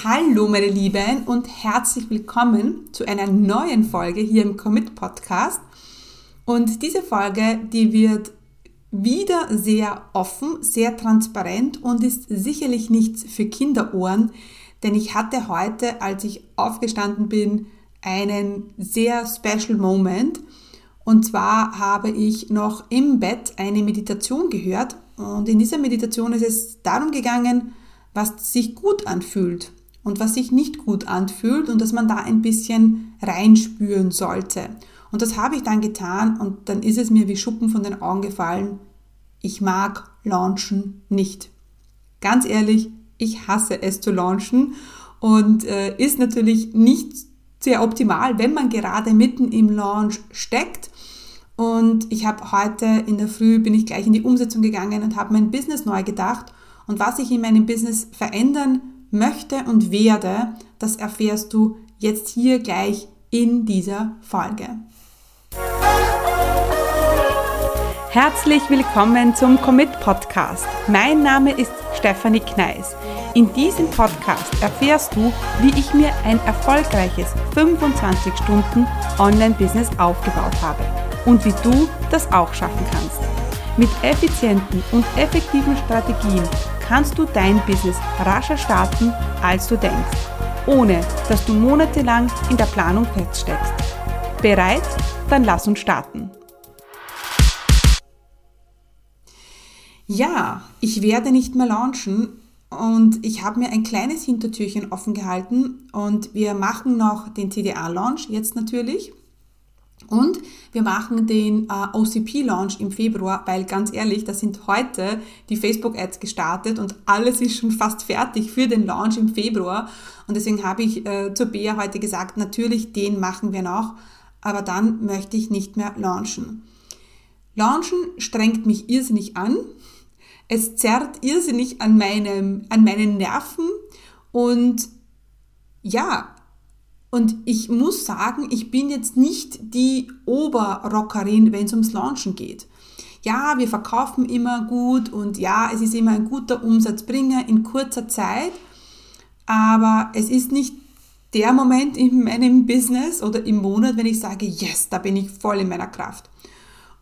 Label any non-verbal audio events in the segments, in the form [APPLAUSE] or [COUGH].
Hallo meine Lieben und herzlich willkommen zu einer neuen Folge hier im Commit Podcast. Und diese Folge, die wird wieder sehr offen, sehr transparent und ist sicherlich nichts für Kinderohren, denn ich hatte heute, als ich aufgestanden bin, einen sehr special Moment. Und zwar habe ich noch im Bett eine Meditation gehört und in dieser Meditation ist es darum gegangen, was sich gut anfühlt und was sich nicht gut anfühlt und dass man da ein bisschen reinspüren sollte. Und das habe ich dann getan und dann ist es mir wie Schuppen von den Augen gefallen. Ich mag Launchen nicht. Ganz ehrlich, ich hasse es zu launchen und äh, ist natürlich nicht sehr optimal, wenn man gerade mitten im Launch steckt. Und ich habe heute in der Früh bin ich gleich in die Umsetzung gegangen und habe mein Business neu gedacht und was ich in meinem Business verändern möchte und werde, das erfährst du jetzt hier gleich in dieser Folge. Herzlich willkommen zum Commit Podcast. Mein Name ist Stefanie Kneis. In diesem Podcast erfährst du, wie ich mir ein erfolgreiches 25 Stunden Online-Business aufgebaut habe und wie du das auch schaffen kannst. Mit effizienten und effektiven Strategien kannst du dein Business rascher starten, als du denkst, ohne dass du monatelang in der Planung feststeckst. Bereit? Dann lass uns starten. Ja, ich werde nicht mehr launchen und ich habe mir ein kleines Hintertürchen offen gehalten und wir machen noch den TDA-Launch jetzt natürlich. Und wir machen den äh, OCP-Launch im Februar, weil ganz ehrlich, da sind heute die Facebook-Ads gestartet und alles ist schon fast fertig für den Launch im Februar. Und deswegen habe ich äh, zur Bea heute gesagt, natürlich, den machen wir noch, aber dann möchte ich nicht mehr launchen. Launchen strengt mich irrsinnig an. Es zerrt irrsinnig an, meinem, an meinen Nerven und ja, und ich muss sagen, ich bin jetzt nicht die Oberrockerin, wenn es ums Launchen geht. Ja, wir verkaufen immer gut und ja, es ist immer ein guter Umsatzbringer in kurzer Zeit, aber es ist nicht der Moment in meinem Business oder im Monat, wenn ich sage, yes, da bin ich voll in meiner Kraft.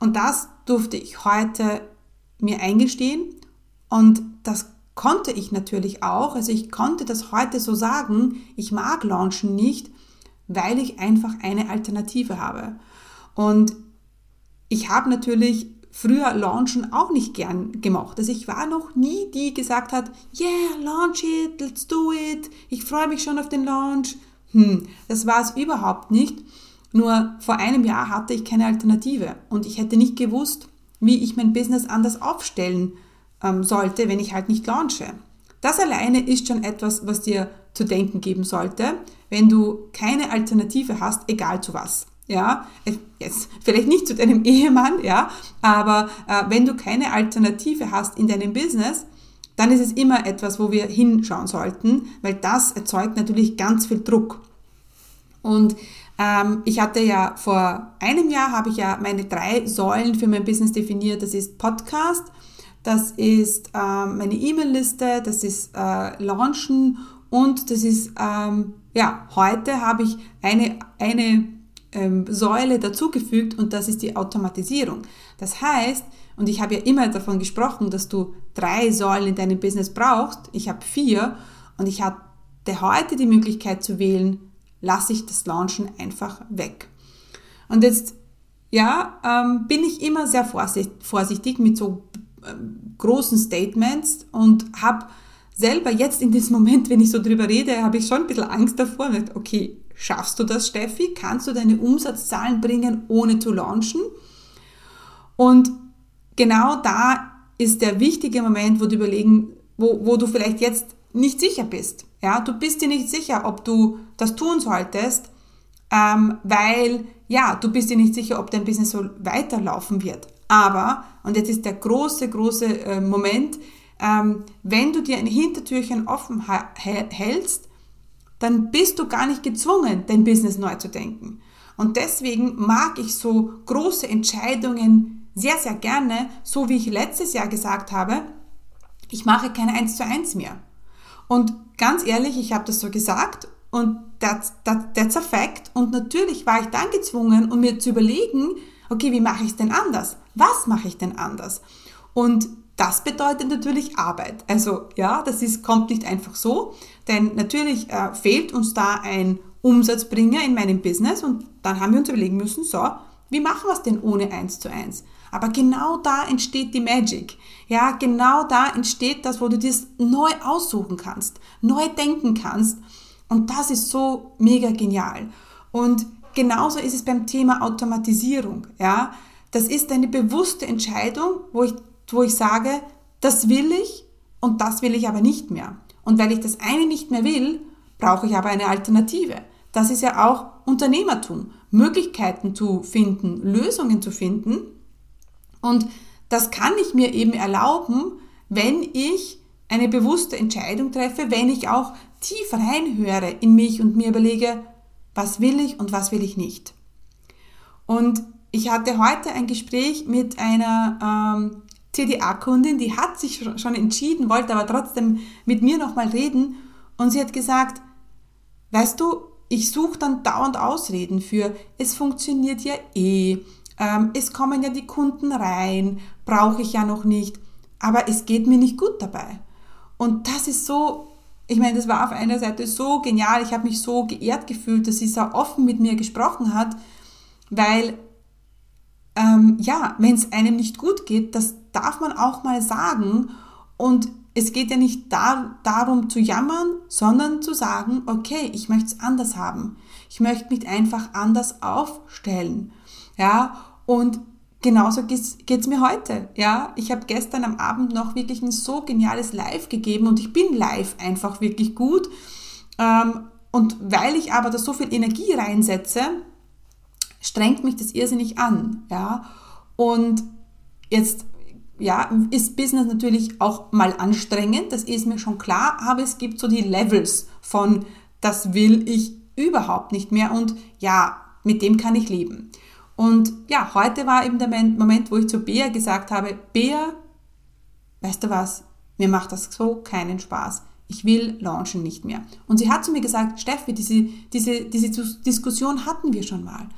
Und das durfte ich heute mir eingestehen und das konnte ich natürlich auch. Also ich konnte das heute so sagen, ich mag Launchen nicht, weil ich einfach eine Alternative habe. Und ich habe natürlich früher Launchen auch nicht gern gemacht. Also ich war noch nie die, die gesagt hat, yeah, launch it, let's do it, ich freue mich schon auf den Launch. Hm, das war es überhaupt nicht. Nur vor einem Jahr hatte ich keine Alternative und ich hätte nicht gewusst, wie ich mein Business anders aufstellen ähm, sollte, wenn ich halt nicht launche. Das alleine ist schon etwas, was dir zu denken geben sollte, wenn du keine Alternative hast, egal zu was. Ja, jetzt vielleicht nicht zu deinem [LAUGHS] Ehemann, ja, aber äh, wenn du keine Alternative hast in deinem Business, dann ist es immer etwas, wo wir hinschauen sollten, weil das erzeugt natürlich ganz viel Druck. Und ähm, ich hatte ja vor einem Jahr habe ich ja meine drei Säulen für mein Business definiert. Das ist Podcast, das ist ähm, meine E-Mail-Liste, das ist äh, Launchen und das ist, ähm, ja, heute habe ich eine, eine ähm, Säule dazugefügt und das ist die Automatisierung. Das heißt, und ich habe ja immer davon gesprochen, dass du drei Säulen in deinem Business brauchst. Ich habe vier und ich hatte heute die Möglichkeit zu wählen, lasse ich das Launchen einfach weg. Und jetzt, ja, ähm, bin ich immer sehr vorsichtig mit so großen Statements und habe selber jetzt in diesem Moment, wenn ich so drüber rede, habe ich schon ein bisschen Angst davor. Okay, schaffst du das, Steffi? Kannst du deine Umsatzzahlen bringen, ohne zu launchen? Und genau da ist der wichtige Moment, wo du überlegen, wo, wo du vielleicht jetzt nicht sicher bist. Ja, du bist dir nicht sicher, ob du das tun solltest, ähm, weil ja, du bist dir nicht sicher, ob dein Business so weiterlaufen wird. Aber, und jetzt ist der große, große äh, Moment, ähm, wenn du dir ein Hintertürchen offen hältst, dann bist du gar nicht gezwungen, dein Business neu zu denken. Und deswegen mag ich so große Entscheidungen sehr, sehr gerne, so wie ich letztes Jahr gesagt habe, ich mache keine 1 zu 1 mehr. Und ganz ehrlich, ich habe das so gesagt und that's, that, that's a fact. Und natürlich war ich dann gezwungen, um mir zu überlegen, okay, wie mache ich es denn anders? Was mache ich denn anders? Und das bedeutet natürlich Arbeit. Also ja, das ist, kommt nicht einfach so, denn natürlich äh, fehlt uns da ein Umsatzbringer in meinem Business und dann haben wir uns überlegen müssen, so, wie machen wir es denn ohne eins zu eins? Aber genau da entsteht die Magic. Ja, genau da entsteht das, wo du das neu aussuchen kannst, neu denken kannst. Und das ist so mega genial. Und genauso ist es beim Thema Automatisierung. Ja, das ist eine bewusste Entscheidung, wo ich wo ich sage, das will ich und das will ich aber nicht mehr. Und weil ich das eine nicht mehr will, brauche ich aber eine Alternative. Das ist ja auch Unternehmertum, Möglichkeiten zu finden, Lösungen zu finden. Und das kann ich mir eben erlauben, wenn ich eine bewusste Entscheidung treffe, wenn ich auch tief reinhöre in mich und mir überlege, was will ich und was will ich nicht. Und ich hatte heute ein Gespräch mit einer ähm, TDA-Kundin, die hat sich schon entschieden, wollte aber trotzdem mit mir nochmal reden und sie hat gesagt, weißt du, ich suche dann dauernd Ausreden für, es funktioniert ja eh, ähm, es kommen ja die Kunden rein, brauche ich ja noch nicht, aber es geht mir nicht gut dabei. Und das ist so, ich meine, das war auf einer Seite so genial, ich habe mich so geehrt gefühlt, dass sie so offen mit mir gesprochen hat, weil ähm, ja, wenn es einem nicht gut geht, das darf man auch mal sagen. Und es geht ja nicht da, darum zu jammern, sondern zu sagen, okay, ich möchte es anders haben. Ich möchte mich einfach anders aufstellen. Ja, und genauso geht es mir heute. Ja, ich habe gestern am Abend noch wirklich ein so geniales Live gegeben und ich bin live einfach wirklich gut. Ähm, und weil ich aber da so viel Energie reinsetze, strengt mich das irrsinnig an. Ja, und jetzt ja, ist Business natürlich auch mal anstrengend, das ist mir schon klar, aber es gibt so die Levels von, das will ich überhaupt nicht mehr und ja, mit dem kann ich leben. Und ja, heute war eben der Moment, wo ich zu Bea gesagt habe, Bea, weißt du was, mir macht das so keinen Spaß. Ich will launchen nicht mehr. Und sie hat zu mir gesagt, Steffi, diese, diese, diese Diskussion hatten wir schon mal.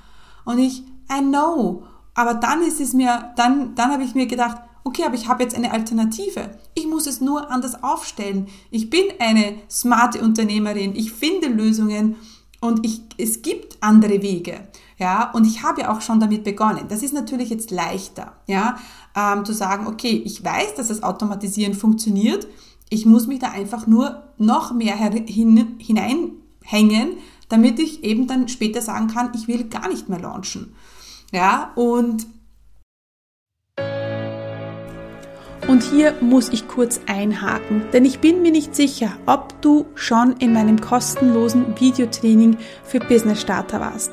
Und ich, I know. Aber dann ist es mir, dann, dann habe ich mir gedacht, okay, aber ich habe jetzt eine Alternative. Ich muss es nur anders aufstellen. Ich bin eine smarte Unternehmerin. Ich finde Lösungen und ich, es gibt andere Wege. Ja, und ich habe ja auch schon damit begonnen. Das ist natürlich jetzt leichter, ja, ähm, zu sagen, okay, ich weiß, dass das Automatisieren funktioniert. Ich muss mich da einfach nur noch mehr hin, hineinhängen, damit ich eben dann später sagen kann, ich will gar nicht mehr launchen. Ja, und Und hier muss ich kurz einhaken, denn ich bin mir nicht sicher, ob du schon in meinem kostenlosen Videotraining für Business Starter warst.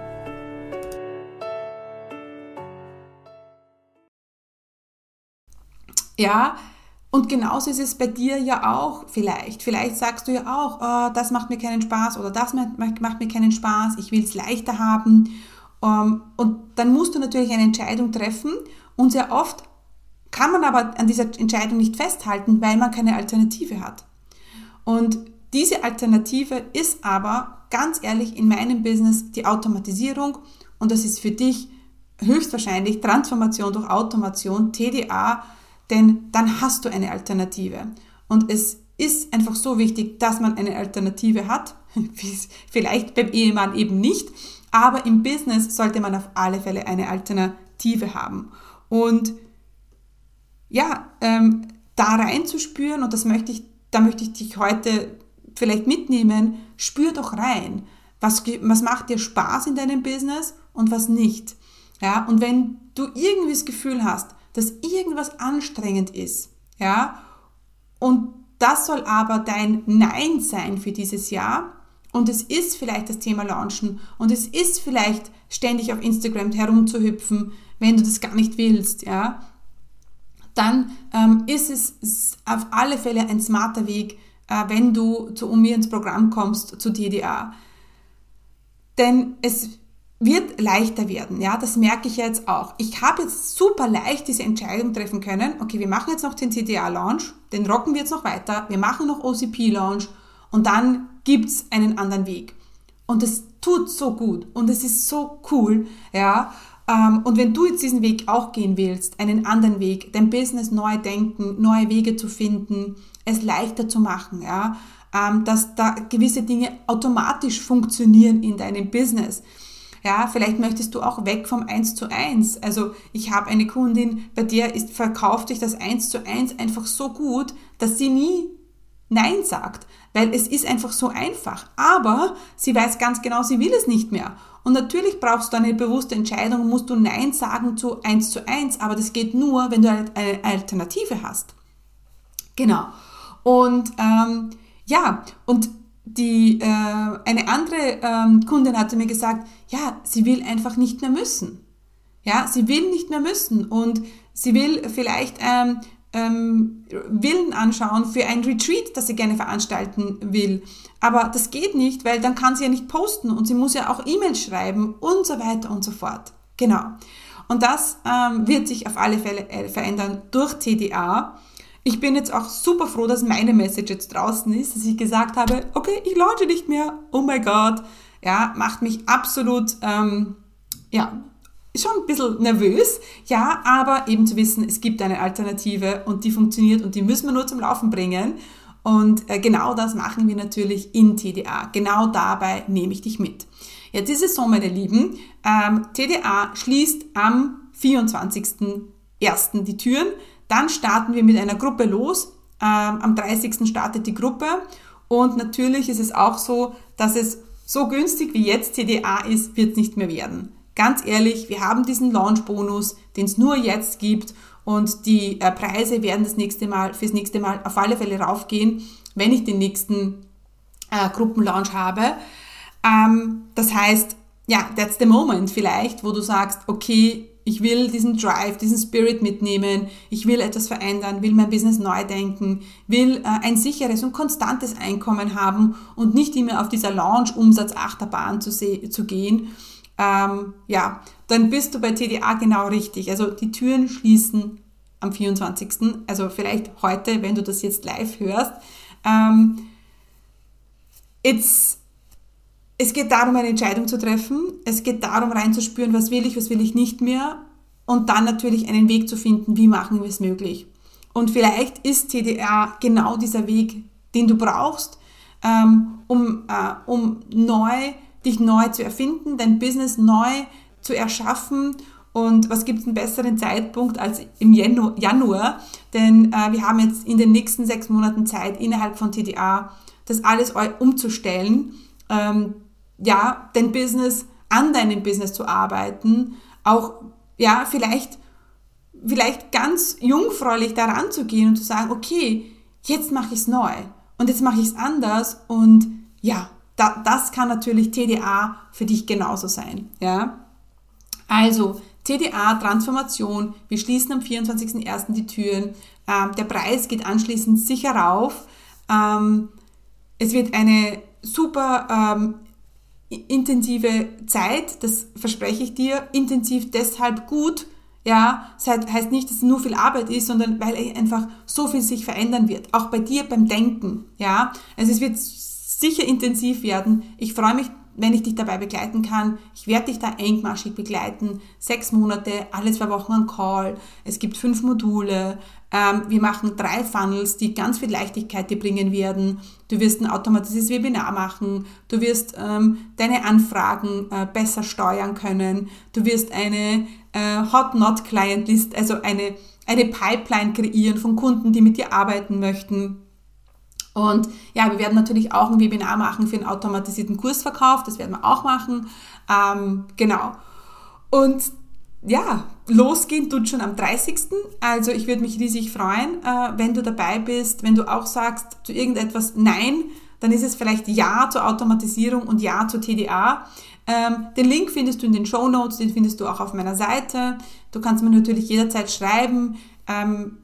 Ja, und genauso ist es bei dir ja auch vielleicht. Vielleicht sagst du ja auch, oh, das macht mir keinen Spaß oder das macht, mir keinen Spaß, ich will es leichter haben. Ähm, und dann musst du natürlich eine Entscheidung treffen und sehr oft kann man aber an dieser Entscheidung nicht festhalten, weil man keine Alternative hat. Und diese Alternative ist aber ganz ehrlich in meinem Business die Automatisierung und das ist für dich höchstwahrscheinlich Transformation durch Automation, TDA, denn dann hast du eine Alternative. Und es ist einfach so wichtig, dass man eine Alternative hat. [LAUGHS] Vielleicht beim Ehemann eben nicht, aber im Business sollte man auf alle Fälle eine Alternative haben. Und ja, ähm, da reinzuspüren, und das möchte ich, da möchte ich dich heute vielleicht mitnehmen, spür doch rein. Was, was macht dir Spaß in deinem Business und was nicht? Ja, und wenn du irgendwie das Gefühl hast, dass irgendwas anstrengend ist, ja, und das soll aber dein Nein sein für dieses Jahr, und es ist vielleicht das Thema Launchen. Und es ist vielleicht ständig auf Instagram herumzuhüpfen, wenn du das gar nicht willst, ja, dann ähm, ist es auf alle Fälle ein smarter Weg, äh, wenn du zu mir ins Programm kommst, zu TDA. Denn es wird leichter werden, ja, das merke ich jetzt auch. Ich habe jetzt super leicht diese Entscheidung treffen können, okay, wir machen jetzt noch den TDA-Launch, den rocken wir jetzt noch weiter, wir machen noch OCP-Launch und dann gibt es einen anderen Weg. Und es tut so gut und es ist so cool, ja. Ähm, und wenn du jetzt diesen Weg auch gehen willst, einen anderen Weg, dein Business neu denken, neue Wege zu finden, es leichter zu machen, ja, ähm, dass da gewisse Dinge automatisch funktionieren in deinem Business, ja, vielleicht möchtest du auch weg vom 1 zu 1. Also ich habe eine Kundin, bei der ist, verkauft sich das 1 zu 1 einfach so gut, dass sie nie Nein sagt, weil es ist einfach so einfach. Aber sie weiß ganz genau, sie will es nicht mehr. Und natürlich brauchst du eine bewusste Entscheidung, musst du Nein sagen zu 1 zu 1, aber das geht nur, wenn du eine Alternative hast. Genau. Und ähm, ja, und die, äh, eine andere ähm, Kundin hatte mir gesagt, ja, sie will einfach nicht mehr müssen. Ja, sie will nicht mehr müssen und sie will vielleicht ähm, ähm, Willen anschauen für ein Retreat, das sie gerne veranstalten will. Aber das geht nicht, weil dann kann sie ja nicht posten und sie muss ja auch E-Mails schreiben und so weiter und so fort. Genau. Und das ähm, wird sich auf alle Fälle äh, verändern durch TDA. Ich bin jetzt auch super froh, dass meine Message jetzt draußen ist, dass ich gesagt habe, okay, ich launche nicht mehr. Oh mein Gott. Ja, macht mich absolut, ähm, ja, schon ein bisschen nervös, ja, aber eben zu wissen, es gibt eine Alternative und die funktioniert und die müssen wir nur zum Laufen bringen. Und äh, genau das machen wir natürlich in TDA. Genau dabei nehme ich dich mit. Jetzt ist es so, meine Lieben, ähm, TDA schließt am 24.01. die Türen. Dann starten wir mit einer Gruppe los. Ähm, am 30. startet die Gruppe. Und natürlich ist es auch so, dass es so günstig wie jetzt TDA ist, wird es nicht mehr werden. Ganz ehrlich, wir haben diesen Launch-Bonus, den es nur jetzt gibt und die äh, Preise werden das nächste Mal, fürs nächste Mal auf alle Fälle raufgehen, wenn ich den nächsten äh, Gruppenlaunch habe. Ähm, das heißt, ja, that's the moment vielleicht, wo du sagst, okay, ich will diesen Drive, diesen Spirit mitnehmen, ich will etwas verändern, will mein Business neu denken, will äh, ein sicheres und konstantes Einkommen haben und nicht immer auf dieser Launch-Umsatz-Achterbahn zu, zu gehen. Ähm, ja, dann bist du bei TDA genau richtig. Also die Türen schließen am 24. Also vielleicht heute, wenn du das jetzt live hörst. Ähm, it's es geht darum, eine Entscheidung zu treffen. Es geht darum, reinzuspüren, was will ich, was will ich nicht mehr. Und dann natürlich einen Weg zu finden, wie machen wir es möglich. Und vielleicht ist TDR genau dieser Weg, den du brauchst, ähm, um, äh, um neu, dich neu zu erfinden, dein Business neu zu erschaffen. Und was gibt es einen besseren Zeitpunkt als im Januar? Denn äh, wir haben jetzt in den nächsten sechs Monaten Zeit, innerhalb von TDA das alles umzustellen. Ähm, ja, dein Business, an deinem Business zu arbeiten, auch, ja, vielleicht, vielleicht ganz jungfräulich daran zu gehen und zu sagen, okay, jetzt mache ich es neu und jetzt mache ich es anders und ja, da, das kann natürlich TDA für dich genauso sein, ja. Also, TDA, Transformation, wir schließen am 24.01. die Türen, ähm, der Preis geht anschließend sicher rauf, ähm, es wird eine super ähm, intensive Zeit, das verspreche ich dir, intensiv deshalb gut, ja, heißt nicht, dass es nur viel Arbeit ist, sondern weil einfach so viel sich verändern wird, auch bei dir beim Denken, ja. Also es wird sicher intensiv werden. Ich freue mich, wenn ich dich dabei begleiten kann. Ich werde dich da engmaschig begleiten. Sechs Monate, alle zwei Wochen ein Call. Es gibt fünf Module. Ähm, wir machen drei Funnels, die ganz viel Leichtigkeit dir bringen werden. Du wirst ein automatisches Webinar machen. Du wirst ähm, deine Anfragen äh, besser steuern können. Du wirst eine äh, Hot Not Client List, also eine, eine Pipeline kreieren von Kunden, die mit dir arbeiten möchten. Und ja, wir werden natürlich auch ein Webinar machen für einen automatisierten Kursverkauf. Das werden wir auch machen. Ähm, genau. Und ja, losgehen tut schon am 30. Also ich würde mich riesig freuen, äh, wenn du dabei bist, wenn du auch sagst zu irgendetwas Nein, dann ist es vielleicht Ja zur Automatisierung und Ja zur TDA. Ähm, den Link findest du in den Show Notes, den findest du auch auf meiner Seite. Du kannst mir natürlich jederzeit schreiben. Ähm,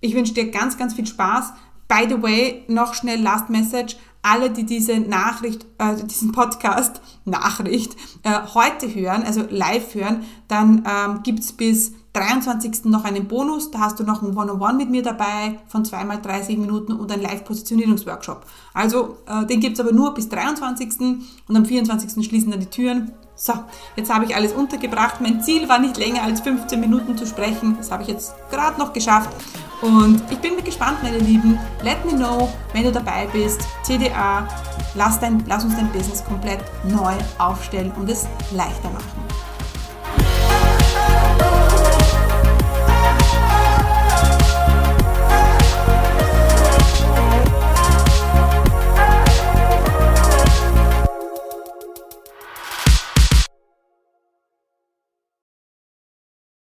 ich wünsche dir ganz, ganz viel Spaß. By the way, noch schnell Last Message. Alle, die diese Nachricht, äh, diesen Podcast, [LAUGHS] Nachricht, äh, heute hören, also live hören, dann ähm, gibt's bis 23. noch einen Bonus. Da hast du noch ein One-on-One mit mir dabei von zweimal 30 Minuten und ein Live-Positionierungsworkshop. Also äh, den gibt's aber nur bis 23. und am 24. schließen dann die Türen. So, jetzt habe ich alles untergebracht. Mein Ziel war nicht länger als 15 Minuten zu sprechen. Das habe ich jetzt gerade noch geschafft. Und ich bin gespannt, meine Lieben. Let me know, wenn du dabei bist. TDA, lass, dein, lass uns dein Business komplett neu aufstellen und es leichter machen.